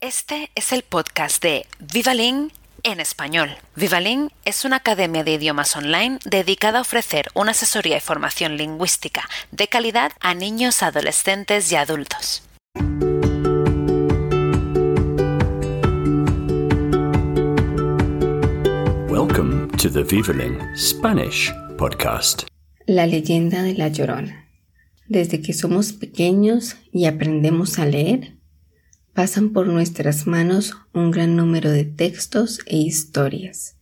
Este es el podcast de Vivalin en español. Vivalin es una academia de idiomas online dedicada a ofrecer una asesoría y formación lingüística de calidad a niños, adolescentes y adultos. Welcome to the Vivalin Spanish podcast. La leyenda de la Llorona. Desde que somos pequeños y aprendemos a leer, pasan por nuestras manos un gran número de textos e historias,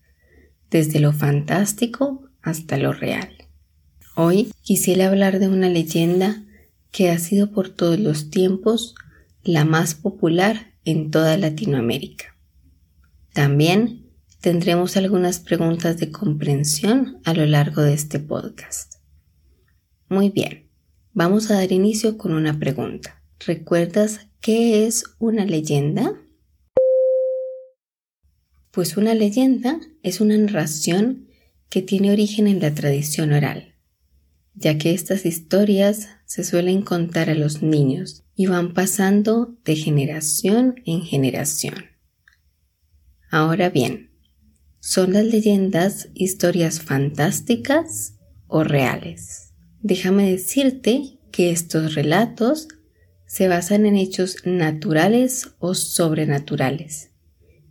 desde lo fantástico hasta lo real. Hoy quisiera hablar de una leyenda que ha sido por todos los tiempos la más popular en toda Latinoamérica. También tendremos algunas preguntas de comprensión a lo largo de este podcast. Muy bien, vamos a dar inicio con una pregunta. ¿Recuerdas qué es una leyenda? Pues una leyenda es una narración que tiene origen en la tradición oral, ya que estas historias se suelen contar a los niños y van pasando de generación en generación. Ahora bien, ¿son las leyendas historias fantásticas o reales? Déjame decirte que estos relatos se basan en hechos naturales o sobrenaturales,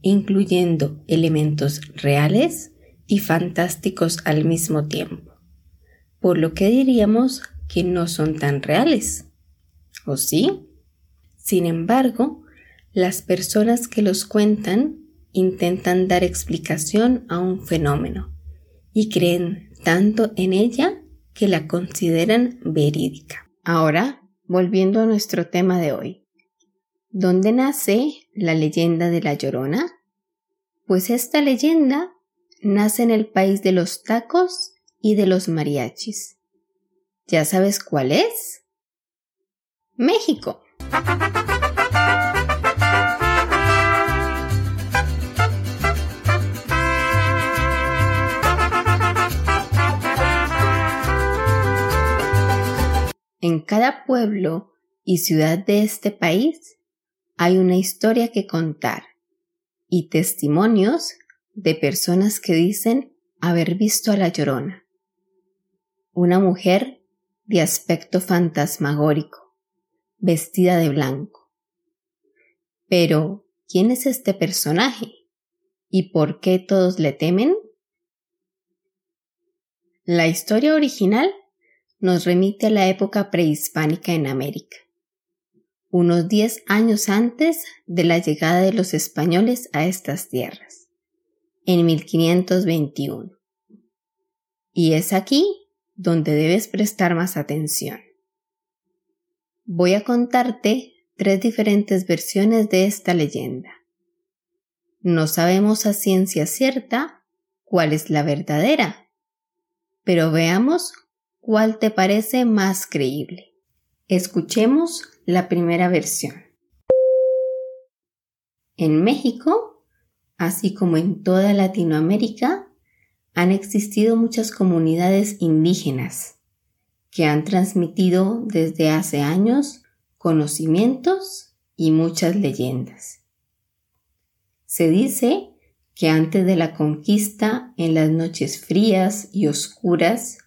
incluyendo elementos reales y fantásticos al mismo tiempo, por lo que diríamos que no son tan reales. ¿O sí? Sin embargo, las personas que los cuentan intentan dar explicación a un fenómeno y creen tanto en ella que la consideran verídica. Ahora volviendo a nuestro tema de hoy. ¿Dónde nace la leyenda de la Llorona? Pues esta leyenda nace en el país de los tacos y de los mariachis. ¿Ya sabes cuál es? México. Cada pueblo y ciudad de este país hay una historia que contar y testimonios de personas que dicen haber visto a la llorona. Una mujer de aspecto fantasmagórico, vestida de blanco. Pero, ¿quién es este personaje? ¿Y por qué todos le temen? La historia original nos remite a la época prehispánica en América, unos 10 años antes de la llegada de los españoles a estas tierras, en 1521. Y es aquí donde debes prestar más atención. Voy a contarte tres diferentes versiones de esta leyenda. No sabemos a ciencia cierta cuál es la verdadera, pero veamos ¿Cuál te parece más creíble? Escuchemos la primera versión. En México, así como en toda Latinoamérica, han existido muchas comunidades indígenas que han transmitido desde hace años conocimientos y muchas leyendas. Se dice que antes de la conquista, en las noches frías y oscuras,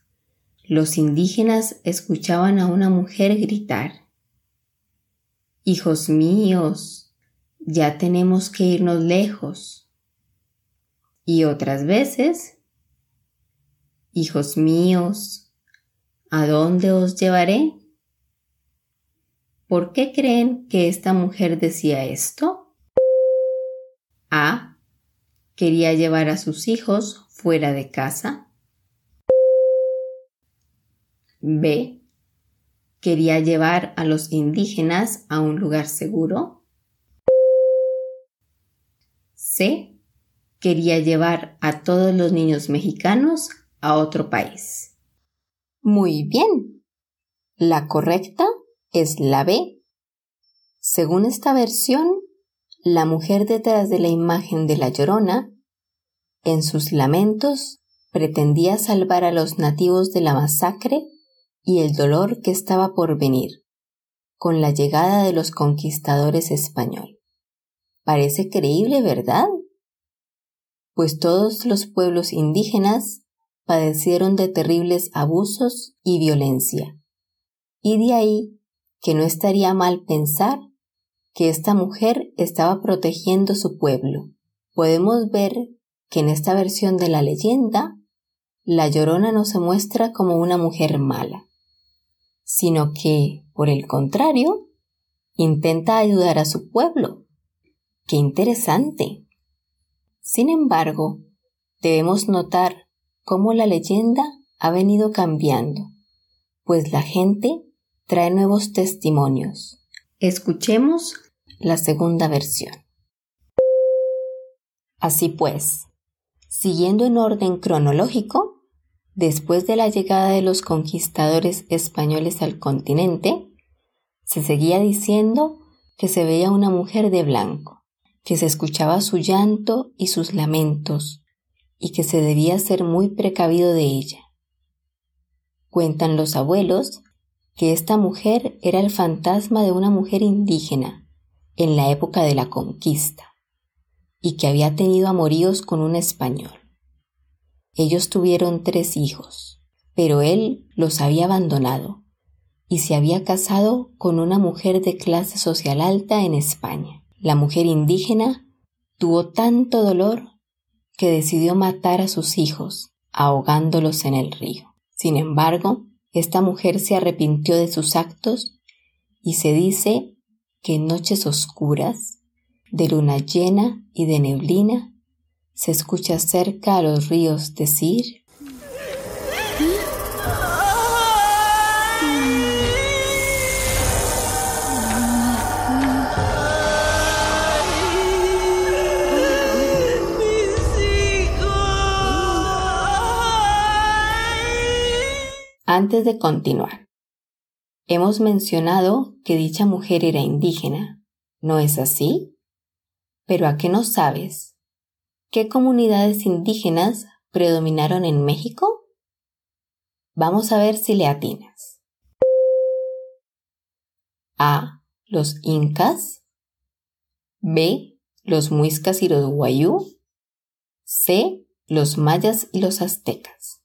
los indígenas escuchaban a una mujer gritar, Hijos míos, ya tenemos que irnos lejos. Y otras veces, Hijos míos, ¿a dónde os llevaré? ¿Por qué creen que esta mujer decía esto? A. Quería llevar a sus hijos fuera de casa. B. Quería llevar a los indígenas a un lugar seguro. C. Quería llevar a todos los niños mexicanos a otro país. Muy bien. La correcta es la B. Según esta versión, la mujer detrás de la imagen de la llorona, en sus lamentos, pretendía salvar a los nativos de la masacre y el dolor que estaba por venir con la llegada de los conquistadores españoles. Parece creíble, ¿verdad? Pues todos los pueblos indígenas padecieron de terribles abusos y violencia. Y de ahí que no estaría mal pensar que esta mujer estaba protegiendo su pueblo. Podemos ver que en esta versión de la leyenda, la llorona no se muestra como una mujer mala, sino que, por el contrario, intenta ayudar a su pueblo. ¡Qué interesante! Sin embargo, debemos notar cómo la leyenda ha venido cambiando, pues la gente trae nuevos testimonios. Escuchemos la segunda versión. Así pues, siguiendo en orden cronológico, después de la llegada de los conquistadores españoles al continente, se seguía diciendo que se veía una mujer de blanco, que se escuchaba su llanto y sus lamentos, y que se debía ser muy precavido de ella. Cuentan los abuelos que esta mujer era el fantasma de una mujer indígena, en la época de la conquista y que había tenido amoríos con un español. Ellos tuvieron tres hijos, pero él los había abandonado y se había casado con una mujer de clase social alta en España. La mujer indígena tuvo tanto dolor que decidió matar a sus hijos, ahogándolos en el río. Sin embargo, esta mujer se arrepintió de sus actos y se dice que en noches oscuras, de luna llena y de neblina, se escucha cerca a los ríos decir Antes de continuar, Hemos mencionado que dicha mujer era indígena, ¿no es así? Pero ¿a qué no sabes? ¿Qué comunidades indígenas predominaron en México? Vamos a ver si le atinas. A. Los incas. B. Los muiscas y los guayú. C. Los mayas y los aztecas.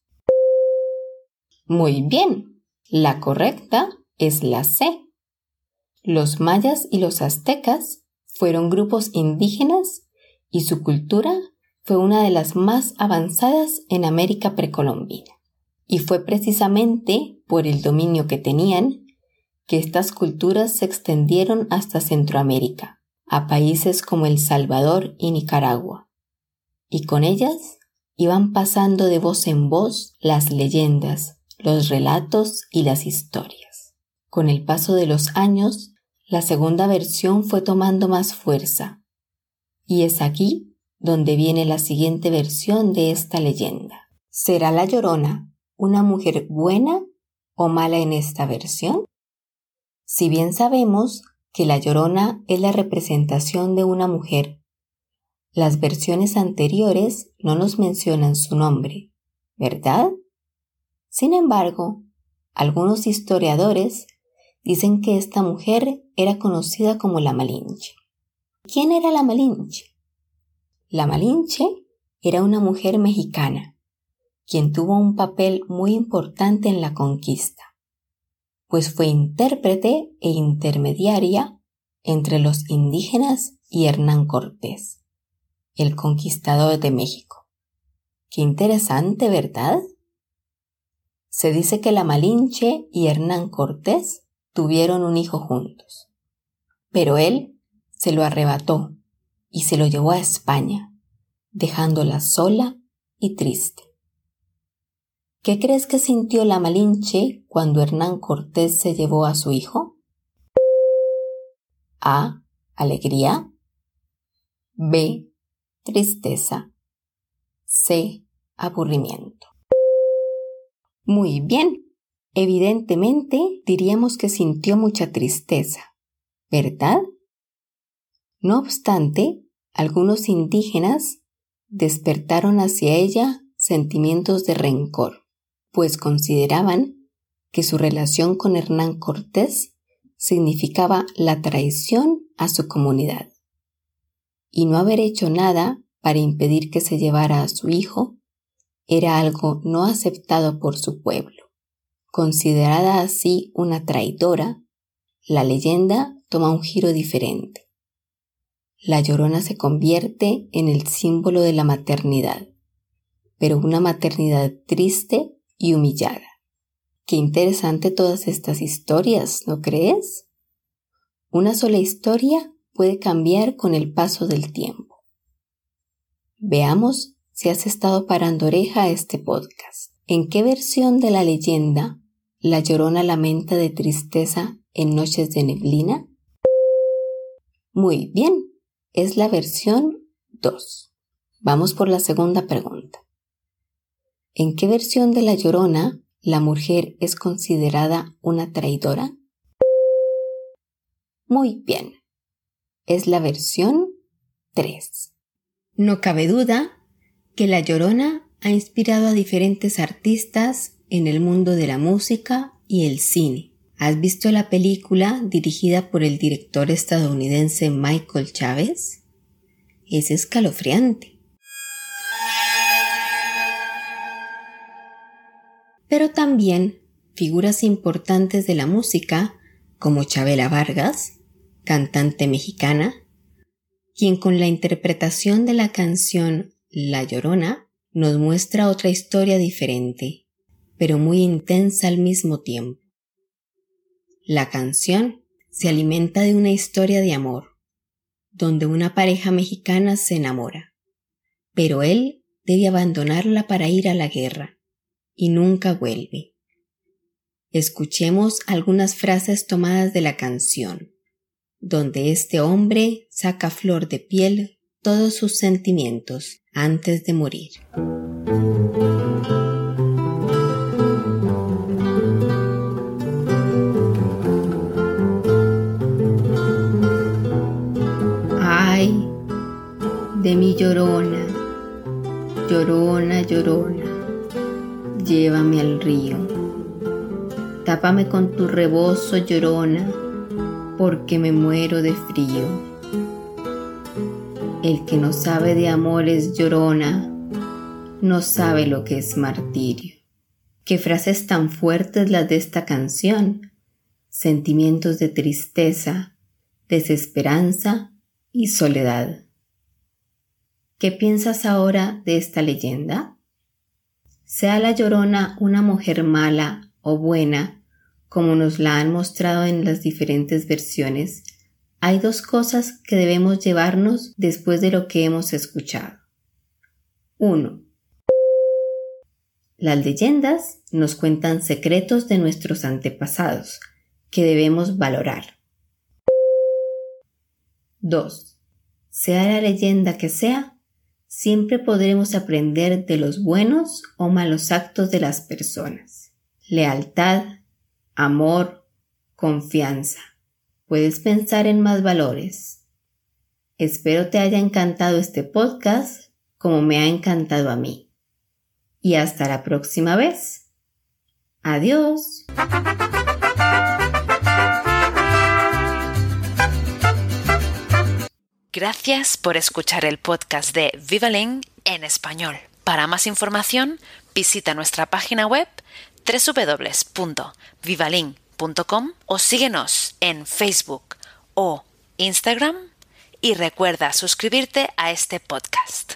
Muy bien. La correcta es la C. Los mayas y los aztecas fueron grupos indígenas y su cultura fue una de las más avanzadas en América precolombina. Y fue precisamente por el dominio que tenían que estas culturas se extendieron hasta Centroamérica, a países como El Salvador y Nicaragua. Y con ellas iban pasando de voz en voz las leyendas, los relatos y las historias. Con el paso de los años, la segunda versión fue tomando más fuerza. Y es aquí donde viene la siguiente versión de esta leyenda. ¿Será la llorona una mujer buena o mala en esta versión? Si bien sabemos que la llorona es la representación de una mujer, las versiones anteriores no nos mencionan su nombre, ¿verdad? Sin embargo, algunos historiadores Dicen que esta mujer era conocida como la Malinche. ¿Quién era la Malinche? La Malinche era una mujer mexicana, quien tuvo un papel muy importante en la conquista, pues fue intérprete e intermediaria entre los indígenas y Hernán Cortés, el conquistador de México. Qué interesante, ¿verdad? Se dice que la Malinche y Hernán Cortés tuvieron un hijo juntos. Pero él se lo arrebató y se lo llevó a España, dejándola sola y triste. ¿Qué crees que sintió la Malinche cuando Hernán Cortés se llevó a su hijo? A. Alegría. B. Tristeza. C. Aburrimiento. Muy bien, Evidentemente diríamos que sintió mucha tristeza, ¿verdad? No obstante, algunos indígenas despertaron hacia ella sentimientos de rencor, pues consideraban que su relación con Hernán Cortés significaba la traición a su comunidad. y no haber hecho nada para impedir que se llevara a su hijo era algo no aceptado por su pueblo. Considerada así una traidora, la leyenda toma un giro diferente. La llorona se convierte en el símbolo de la maternidad, pero una maternidad triste y humillada. Qué interesante todas estas historias, ¿no crees? Una sola historia puede cambiar con el paso del tiempo. Veamos si has estado parando oreja a este podcast. ¿En qué versión de la leyenda la llorona lamenta de tristeza en noches de neblina? Muy bien, es la versión 2. Vamos por la segunda pregunta. ¿En qué versión de la llorona la mujer es considerada una traidora? Muy bien, es la versión 3. No cabe duda que La Llorona ha inspirado a diferentes artistas en el mundo de la música y el cine. ¿Has visto la película dirigida por el director estadounidense Michael Chávez? Es escalofriante. Pero también figuras importantes de la música como Chabela Vargas, cantante mexicana, quien con la interpretación de la canción La Llorona nos muestra otra historia diferente, pero muy intensa al mismo tiempo. La canción se alimenta de una historia de amor, donde una pareja mexicana se enamora, pero él debe abandonarla para ir a la guerra, y nunca vuelve. Escuchemos algunas frases tomadas de la canción donde este hombre saca flor de piel todos sus sentimientos antes de morir. Tápame con tu rebozo, llorona, porque me muero de frío. El que no sabe de amores llorona, no sabe lo que es martirio. Qué frases tan fuertes las de esta canción. Sentimientos de tristeza, desesperanza y soledad. ¿Qué piensas ahora de esta leyenda? Sea la llorona una mujer mala o buena, como nos la han mostrado en las diferentes versiones, hay dos cosas que debemos llevarnos después de lo que hemos escuchado. 1. Las leyendas nos cuentan secretos de nuestros antepasados que debemos valorar. 2. Sea la leyenda que sea, siempre podremos aprender de los buenos o malos actos de las personas. Lealtad, amor, confianza. Puedes pensar en más valores. Espero te haya encantado este podcast como me ha encantado a mí. Y hasta la próxima vez. Adiós. Gracias por escuchar el podcast de Vivalin en español. Para más información, visita nuestra página web www.vivalin.com o síguenos en Facebook o Instagram y recuerda suscribirte a este podcast.